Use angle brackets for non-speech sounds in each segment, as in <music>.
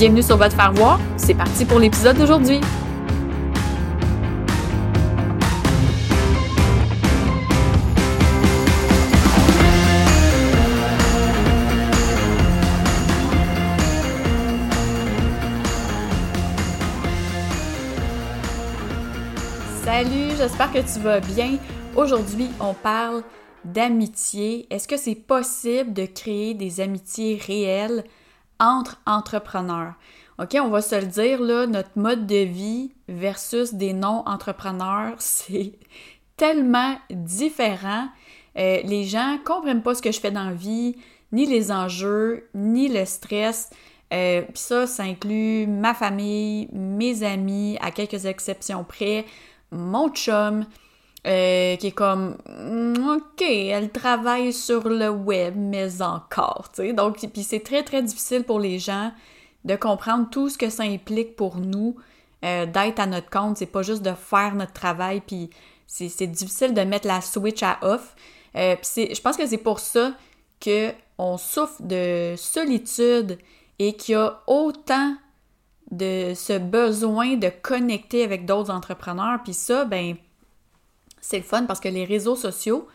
Bienvenue sur votre faire voir. C'est parti pour l'épisode d'aujourd'hui. Salut, j'espère que tu vas bien. Aujourd'hui, on parle d'amitié. Est-ce que c'est possible de créer des amitiés réelles entre entrepreneurs. OK, on va se le dire, là, notre mode de vie versus des non-entrepreneurs, <laughs> c'est tellement différent. Euh, les gens comprennent pas ce que je fais dans la vie, ni les enjeux, ni le stress. Euh, Puis ça, ça inclut ma famille, mes amis, à quelques exceptions près, mon chum, euh, qui est comme mm, OK, elle travaille sur le web, mais encore, tu sais. Donc, puis c'est très, très difficile pour les gens de comprendre tout ce que ça implique pour nous euh, d'être à notre compte. C'est pas juste de faire notre travail, puis c'est difficile de mettre la switch à off. Euh, je pense que c'est pour ça qu'on souffre de solitude et qu'il y a autant de ce besoin de connecter avec d'autres entrepreneurs. Puis ça, ben, c'est le fun parce que les réseaux sociaux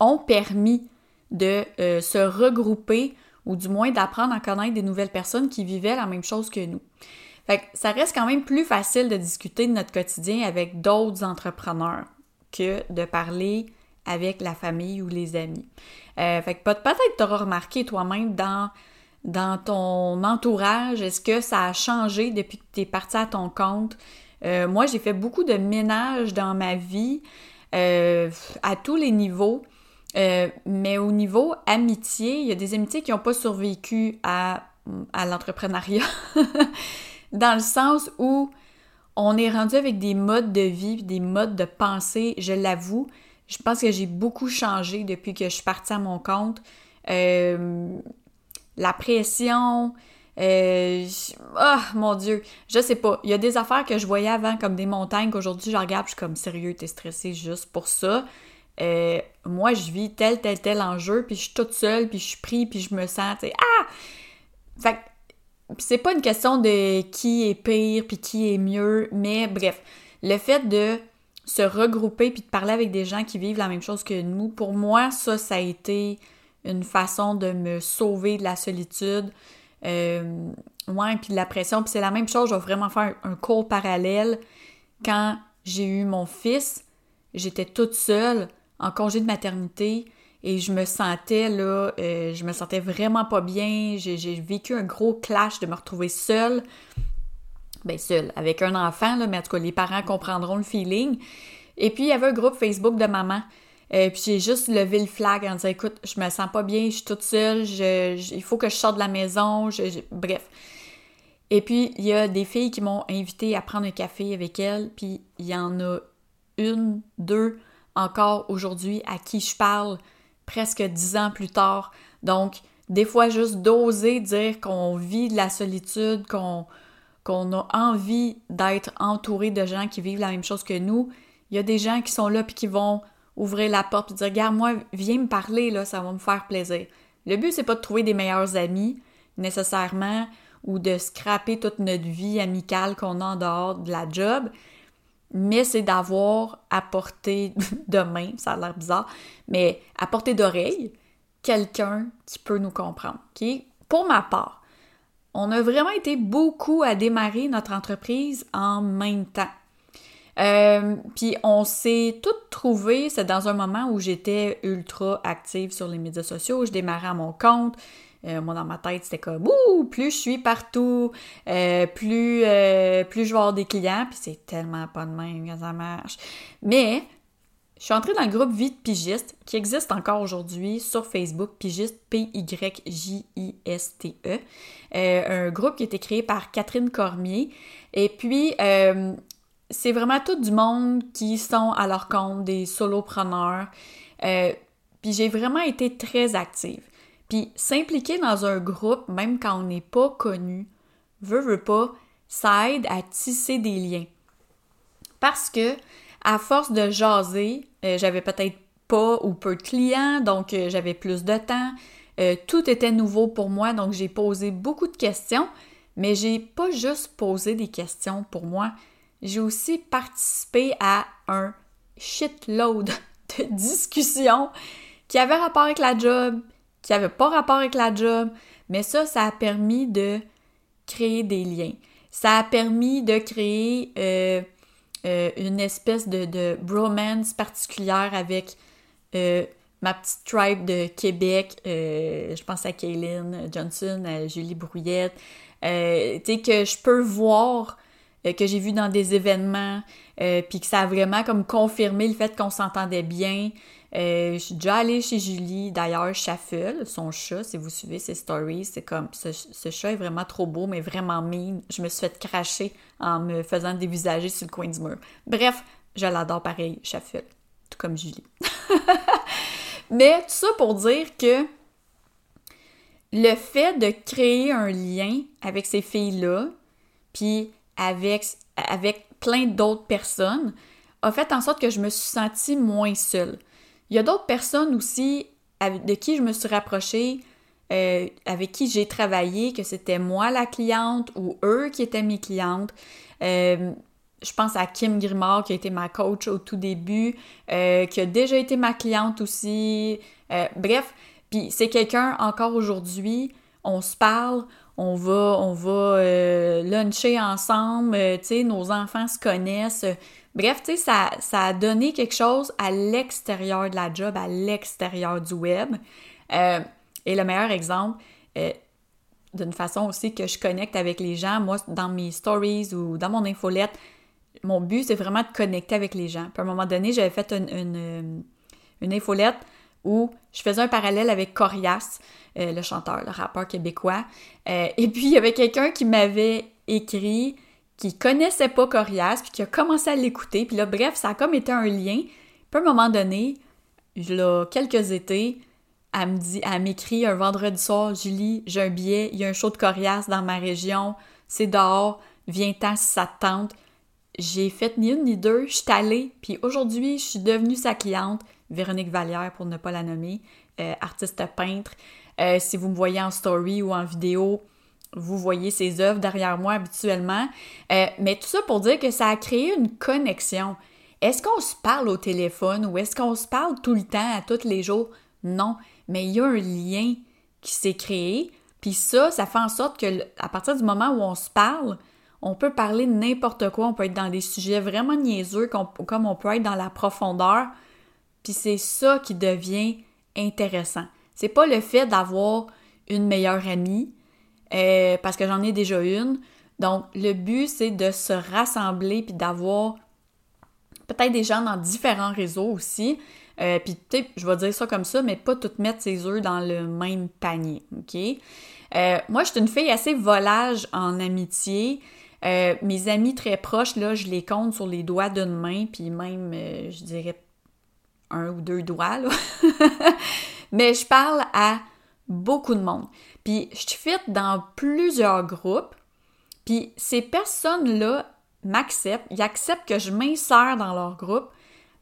ont permis de euh, se regrouper ou du moins d'apprendre à connaître des nouvelles personnes qui vivaient la même chose que nous. Fait que ça reste quand même plus facile de discuter de notre quotidien avec d'autres entrepreneurs que de parler avec la famille ou les amis. Euh, fait que peut-être tu auras remarqué toi-même dans, dans ton entourage, est-ce que ça a changé depuis que tu es parti à ton compte? Euh, moi, j'ai fait beaucoup de ménage dans ma vie. Euh, à tous les niveaux. Euh, mais au niveau amitié, il y a des amitiés qui n'ont pas survécu à, l'entrepreneuriat, <laughs> dans le sens où on est rendu avec des modes de vie, des modes de pensée, je l'avoue. Je pense que j'ai beaucoup changé depuis que je suis partie à mon compte. Euh, la pression, euh, ah, mon Dieu, je sais pas. Il y a des affaires que je voyais avant comme des montagnes qu'aujourd'hui je regarde, je suis comme sérieux, t'es stressé juste pour ça. Euh, moi, je vis tel, tel, tel enjeu, puis je suis toute seule, puis je suis pris, puis je me sens, tu sais, ah! Fait c'est pas une question de qui est pire, puis qui est mieux, mais bref, le fait de se regrouper puis de parler avec des gens qui vivent la même chose que nous, pour moi, ça, ça a été une façon de me sauver de la solitude, euh, ouais, puis la pression. Puis c'est la même chose, je vais vraiment faire un cours parallèle. Quand j'ai eu mon fils, j'étais toute seule en congé de maternité et je me sentais là, euh, je me sentais vraiment pas bien. J'ai vécu un gros clash de me retrouver seule. Ben seule, avec un enfant, là, mais en tout cas, les parents comprendront le feeling. Et puis, il y avait un groupe Facebook de maman. Euh, puis j'ai juste levé le flag en disant écoute, je me sens pas bien, je suis toute seule, il faut que je sorte de la maison, bref. Et puis il y a des filles qui m'ont invité à prendre un café avec elles, puis il y en a une, deux encore aujourd'hui à qui je parle presque dix ans plus tard. Donc, des fois, juste d'oser dire qu'on vit de la solitude, qu'on qu'on a envie d'être entouré de gens qui vivent la même chose que nous. Il y a des gens qui sont là puis qui vont ouvrir la porte et dire Regarde, moi, viens me parler, là, ça va me faire plaisir. Le but, c'est pas de trouver des meilleurs amis, nécessairement, ou de scraper toute notre vie amicale qu'on a en dehors de la job, mais c'est d'avoir à portée <laughs> de main, ça a l'air bizarre, mais à portée d'oreille, quelqu'un qui peut nous comprendre. Pour ma part, on a vraiment été beaucoup à démarrer notre entreprise en même temps. Euh, puis on s'est toutes trouvées, c'est dans un moment où j'étais ultra active sur les médias sociaux, je démarrais à mon compte. Euh, moi, dans ma tête, c'était comme Ouh, plus je suis partout, euh, plus, plus je vais avoir des clients, puis c'est tellement pas de même que ça marche. Mais je suis entrée dans le groupe Vie de Pigiste, qui existe encore aujourd'hui sur Facebook, Pigiste, P-Y-J-I-S-T-E. un groupe qui a été créé par Catherine Cormier. Et puis, c'est vraiment tout du monde qui sont à leur compte, des solopreneurs. Euh, puis j'ai vraiment été très active. Puis s'impliquer dans un groupe, même quand on n'est pas connu, veut, veut pas, ça aide à tisser des liens. Parce que, à force de jaser, euh, j'avais peut-être pas ou peu de clients, donc euh, j'avais plus de temps. tout était nouveau pour moi, donc j'ai posé beaucoup de questions, mais j'ai pas juste posé des questions pour moi, j'ai aussi participé à un shitload <laughs> de discussions qui avaient rapport avec la job, qui n'avaient pas rapport avec la job, mais ça, ça a permis de créer des liens. Ça a permis de créer euh, euh, une espèce de, bromance particulière avec euh, ma petite tribe de Québec. je pense à Kaylin Johnson, à Julie Brouillette. tu sais, que je peux voir euh, que j'ai vu dans des événements, euh, puis que ça a vraiment comme confirmé le fait qu'on s'entendait bien. Euh, je suis déjà allée chez Julie, d'ailleurs, Shuffle, son chat, si vous suivez ses stories, c'est comme, ce, chat est vraiment trop beau, mais vraiment mine. Je me suis fait cracher en me faisant dévisager sur le coin du mur. Bref, je l'adore pareil, Shuffle, tout comme Julie. <laughs> mais tout ça pour dire que le fait de créer un lien avec ces filles-là, puis avec, avec plein d'autres personnes a fait en sorte que je me suis sentie moins seule. Il y a d'autres personnes aussi de qui je me suis rapprochée, euh, avec qui j'ai travaillé, que c'était moi la cliente ou eux qui étaient mes clientes. Euh, je pense à Kim Grimard qui a été ma coach au tout début, euh, qui a déjà été ma cliente aussi. bref, puis c'est quelqu'un encore aujourd'hui, on se parle, on va, on euh, luncher ensemble, euh, tu nos enfants se connaissent. Bref, tu sais, ça, ça a donné quelque chose à l'extérieur de la job, à l'extérieur du web. Euh, et le meilleur exemple, d'une façon aussi que je connecte avec les gens, moi, dans mes stories ou dans mon infolette, mon but, c'est vraiment de connecter avec les gens. Puis à un moment donné, j'avais fait une, une, une infolette où je faisais un parallèle avec Corias, euh, le chanteur, le rappeur québécois. Euh, et puis, il y avait quelqu'un qui m'avait écrit qui connaissait pas Corias, puis qui a commencé à l'écouter. Puis là, bref, ça a comme été un lien. Puis à un moment donné, là, quelques étés, elle elle m'écrit un vendredi soir, Julie, j'ai un billet, il y a un show de Corias dans ma région, c'est dehors, viens-t'en si ça te tente. J'ai fait ni une ni deux, je suis allée, puis aujourd'hui, je suis devenue sa cliente. Véronique Vallière, pour ne pas la nommer, euh, artiste peintre. Euh, si vous me voyez en story ou en vidéo, vous voyez ses œuvres derrière moi habituellement. Euh, mais tout ça pour dire que ça a créé une connexion. Est-ce qu'on se parle au téléphone ou est-ce qu'on se parle tout le temps, à tous les jours? Non, mais il y a un lien qui s'est créé. Puis ça, ça fait en sorte que à partir du moment où on se parle, on peut parler de n'importe quoi, on peut être dans des sujets vraiment niaiseux, comme on peut être dans la profondeur. Puis c'est ça qui devient intéressant. C'est pas le fait d'avoir une meilleure amie, euh, parce que j'en ai déjà une. Donc, le but, c'est de se rassembler puis d'avoir peut-être des gens dans différents réseaux aussi. Euh, puis, tu je vais dire ça comme ça, mais pas toutes mettre ses œufs dans le même panier, OK? Euh, moi, je suis une fille assez volage en amitié. mes amis très proches, là, je les compte sur les doigts d'une main, puis même, je dirais un ou deux doigts, là. <laughs> Mais je parle à beaucoup de monde. Puis je fit dans plusieurs groupes. Puis ces personnes-là m'acceptent, ils acceptent que je m'insère dans leur groupe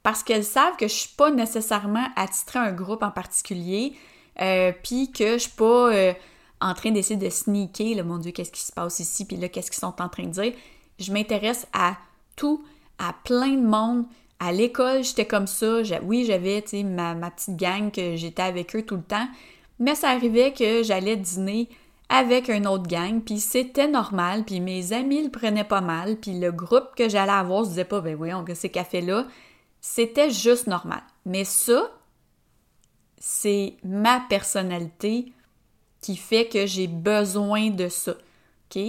parce qu'elles savent que je suis pas nécessairement attitrée à un groupe en particulier, euh, puis que je suis pas euh, en train d'essayer de sneaker, le mon Dieu, qu'est-ce qui se passe ici, puis là, qu'est-ce qu'ils sont en train de dire. Je m'intéresse à tout, à plein de monde, à l'école, j'étais comme ça. Oui, j'avais ma, petite gang que j'étais avec eux tout le temps. Mais ça arrivait que j'allais dîner avec un autre gang, puis c'était normal, puis mes amis le prenaient pas mal, puis le groupe que j'allais avoir se disait pas, ben voyons, que ces cafés-là, c'était juste normal. Mais ça, c'est ma personnalité qui fait que j'ai besoin de ça. OK?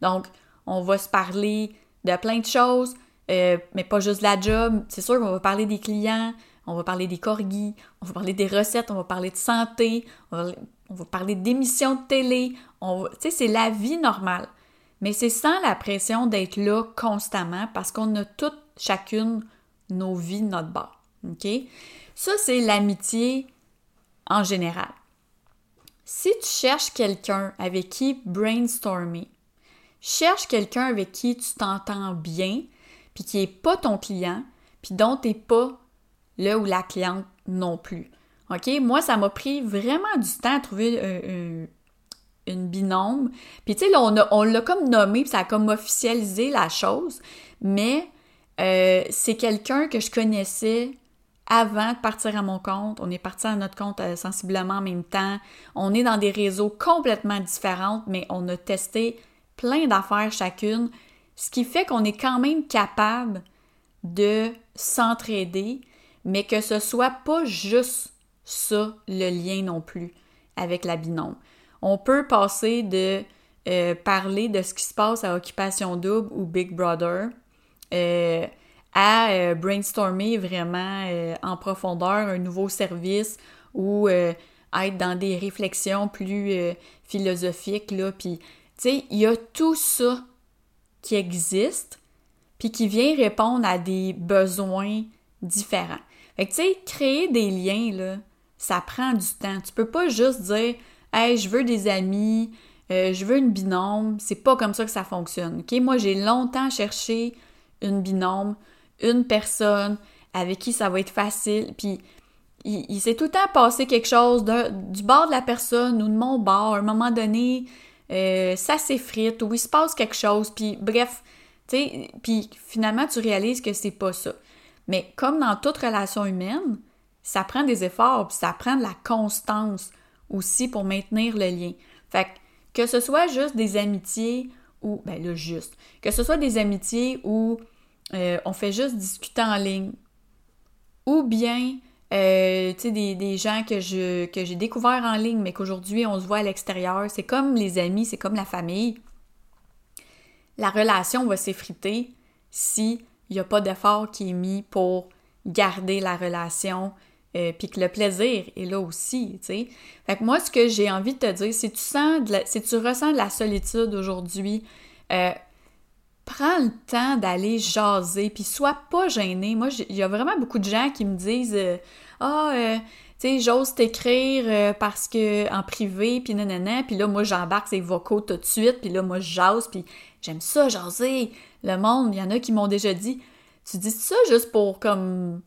Donc, on va se parler de plein de choses, euh, mais pas juste la job. C'est sûr qu'on va parler des clients, on va parler des corgis, on va parler des recettes, on va parler de santé, on va, parler d'émissions de télé. Tu sais, c'est la vie normale. Mais c'est sans la pression d'être là constamment parce qu'on a toutes, chacune, nos vies notre bord. OK? Ça, c'est l'amitié en général. Si tu cherches quelqu'un avec qui brainstormer, cherche quelqu'un avec qui tu t'entends bien, puis qui n'est pas ton client, puis dont tu n'es pas le ou la cliente non plus. OK? Moi, ça m'a pris vraiment du temps à trouver une binôme. Puis, tu sais, on, l'a comme nommé, puis ça a comme officialisé la chose, mais euh, c'est quelqu'un que je connaissais avant de partir à mon compte. On est parti à notre compte euh, sensiblement en même temps. On est dans des réseaux complètement différents, mais on a testé plein d'affaires chacune, ce qui fait qu'on est quand même capable de s'entraider, mais que ce soit pas juste ça le lien non plus avec la binôme. On peut passer de euh, parler de ce qui se passe à Occupation Double ou Big Brother euh, à euh, brainstormer vraiment en profondeur un nouveau service ou être dans des réflexions plus philosophiques. Puis, tu sais, il y a tout ça qui existe, puis qui vient répondre à des besoins différents. Fait que, tu sais, créer des liens, là, ça prend du temps. Tu peux pas juste dire, hey, je veux des amis, euh, je veux une binôme. C'est pas comme ça que ça fonctionne. OK? Moi, j'ai longtemps cherché une binôme, une personne avec qui ça va être facile. Puis, il, s'est tout le temps passé quelque chose du bord de la personne ou de mon bord. À un moment donné, euh, ça s'effrite ou il se passe quelque chose. Puis, bref, tu sais, puis finalement, tu réalises que c'est pas ça. Mais comme dans toute relation humaine, ça prend des efforts, puis ça prend de la constance aussi pour maintenir le lien. Fait que, ce soit juste des amitiés ou, ben là, juste, que ce soit des amitiés où euh, on fait juste discuter en ligne, ou bien, euh, des, gens que je que j'ai découverts en ligne, mais qu'aujourd'hui on se voit à l'extérieur, c'est comme les amis, c'est comme la famille. La relation va s'effriter si il n'y a pas d'effort qui est mis pour garder la relation, euh, puis que le plaisir est là aussi, tu. Fait moi, ce que j'ai envie de te dire, si tu sens, si tu ressens de la solitude aujourd'hui, euh, prends le temps d'aller jaser, puis sois pas gêné. Moi, il y a vraiment beaucoup de gens qui me disent euh, Ah, tu sais, j'ose t'écrire parce que en privé, puis nanana, puis là, moi, j'embarque ces vocaux tout de suite, puis là, moi, je jase, puis j'aime ça, jaser. Le monde, il y en a qui m'ont déjà dit Tu dis ça juste pour, comme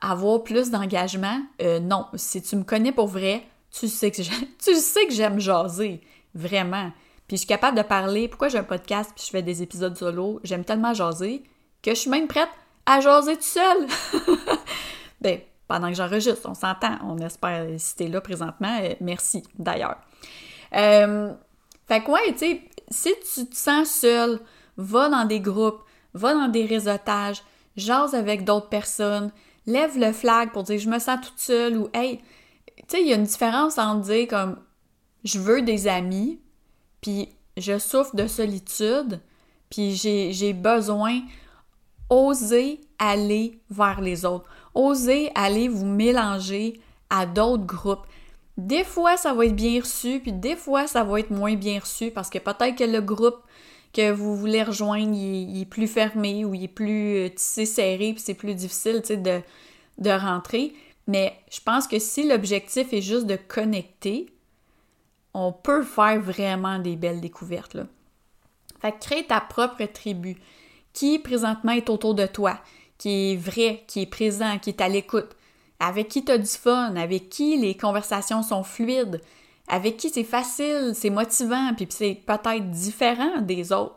avoir plus d'engagement? Euh, non. Si tu me connais pour vrai, tu sais que <laughs> tu sais que j'aime jaser. Vraiment. Puis je suis capable de parler. Pourquoi j'ai un podcast puis je fais des épisodes solo? J'aime tellement jaser que je suis même prête à jaser tout seul. <laughs> ben, pendant que j'enregistre, on s'entend. On espère, si t'es là présentement, euh, merci d'ailleurs. Euh, fait que ouais, tu sais, si tu te sens seul, va dans des groupes, va dans des réseautages, jase avec d'autres personnes, lève le flag pour dire je me sens toute seule ou hey, tu sais, il y a une différence entre dire comme je veux des amis, puis je souffre de solitude, puis j'ai besoin, oser aller vers les autres, oser aller vous mélanger à d'autres groupes. Des fois, ça va être bien reçu, puis des fois, ça va être moins bien reçu parce que peut-être que le groupe que vous voulez rejoindre, il, est plus fermé ou il est plus euh, tissé serré, puis c'est plus difficile de, de rentrer. Mais je pense que si l'objectif est juste de connecter, on peut faire vraiment des belles découvertes. Là. Fait que crée ta propre tribu. Qui présentement est autour de toi, qui est vrai, qui est présent, qui est à l'écoute, avec qui tu as du fun, avec qui les conversations sont fluides, avec qui c'est facile, c'est motivant, puis c'est peut-être différent des autres.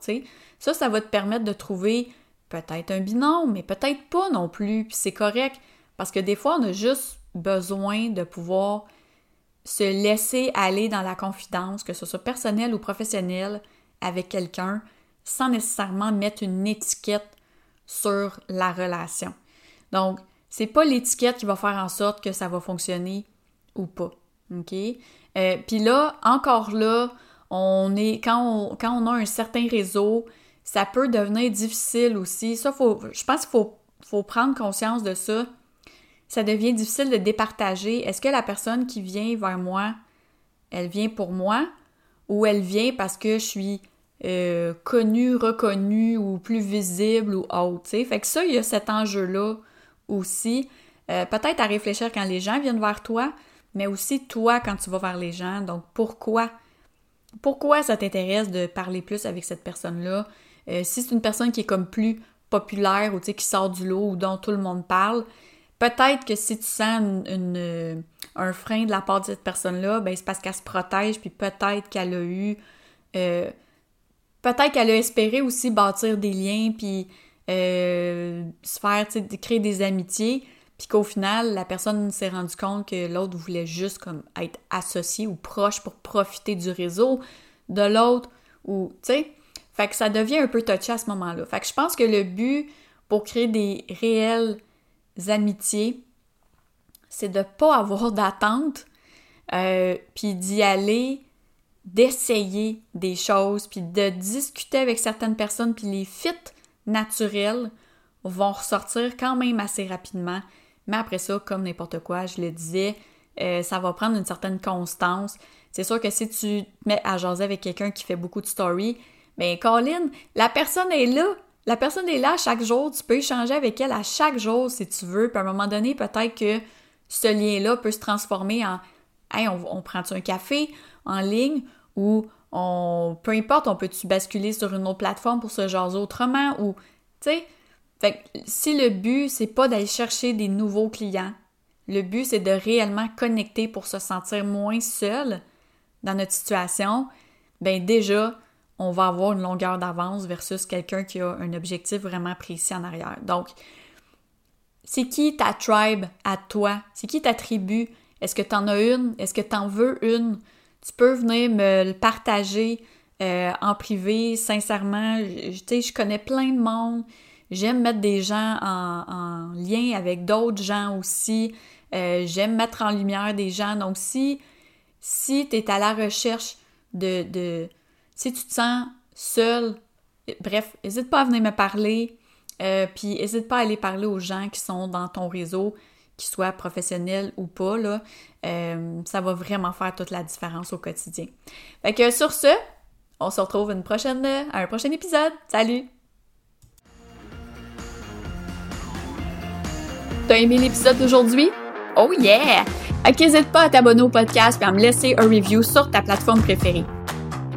Ça, ça va te permettre de trouver peut-être un binôme, mais peut-être pas non plus, puis c'est correct, parce que des fois, on a juste besoin de pouvoir se laisser aller dans la confidence, que ce soit personnel ou professionnel, avec quelqu'un, sans nécessairement mettre une étiquette sur la relation. Donc, c'est pas l'étiquette qui va faire en sorte que ça va fonctionner ou pas. OK? Euh, Puis là, encore là, on est quand on, quand on a un certain réseau, ça peut devenir difficile aussi. Ça, faut, je pense qu'il faut, faut prendre conscience de ça. Ça devient difficile de départager. Est-ce que la personne qui vient vers moi, elle vient pour moi ou elle vient parce que je suis euh, connue, reconnue ou plus visible ou autre, Fait que ça, il y a cet enjeu-là aussi. Euh, peut-être à réfléchir quand les gens viennent vers toi, mais aussi toi quand tu vas vers les gens. Donc, pourquoi? Pourquoi ça t'intéresse de parler plus avec cette personne-là? Euh, si c'est une personne qui est comme plus populaire ou qui sort du lot ou dont tout le monde parle, peut-être que si tu sens une, un frein de la part de cette personne-là, ben c'est parce qu'elle se protège, puis peut-être qu'elle a eu. Euh, peut-être qu'elle a espéré aussi bâtir des liens, puis euh, se faire, créer des amitiés, puis qu'au final, la personne s'est rendue compte que l'autre voulait juste comme être associé ou proche pour profiter du réseau de l'autre, ou, tu sais, fait que ça devient un peu touché à ce moment-là. Fait que je pense que le but pour créer des réelles amitiés, c'est de pas avoir d'attente, euh, puis d'y aller, d'essayer des choses, puis de discuter avec certaines personnes, puis les fits naturels vont ressortir quand même assez rapidement. Mais après ça, comme n'importe quoi, je le disais, euh, ça va prendre une certaine constance. C'est sûr que si tu te mets à jaser avec quelqu'un qui fait beaucoup de stories, ben Colin, la personne est là. La personne est là chaque jour. Tu peux échanger avec elle à chaque jour si tu veux. Puis à un moment donné, peut-être que ce lien-là peut se transformer en Hey, on, prend-tu un café en ligne ou on. Peu importe, on peut-tu basculer sur une autre plateforme pour se jaser autrement ou. Tu sais. Fait que si le but, c'est pas d'aller chercher des nouveaux clients, le but, c'est de réellement connecter pour se sentir moins seul dans notre situation, ben déjà, on va avoir une longueur d'avance versus quelqu'un qui a un objectif vraiment précis en arrière. Donc, c'est qui ta tribe à toi? C'est qui ta tribu? Est-ce que tu en as une? Est-ce que tu en veux une? Tu peux venir me le partager euh, en privé, sincèrement. Sais, je connais plein de monde. J'aime mettre des gens en, lien avec d'autres gens aussi. Euh, j'aime mettre en lumière des gens. Donc, si, si tu es à la recherche de, de, si tu te sens seul, bref, n'hésite pas à venir me parler. Euh, puis n'hésite pas à aller parler aux gens qui sont dans ton réseau, qu'ils soient professionnels ou pas. Là. Euh, ça va vraiment faire toute la différence au quotidien. Fait que sur ce, on se retrouve une prochaine, à un prochain épisode. Salut! T'as aimé l'épisode d'aujourd'hui? Oh yeah! N'hésite pas à t'abonner au podcast et à me laisser un review sur ta plateforme préférée.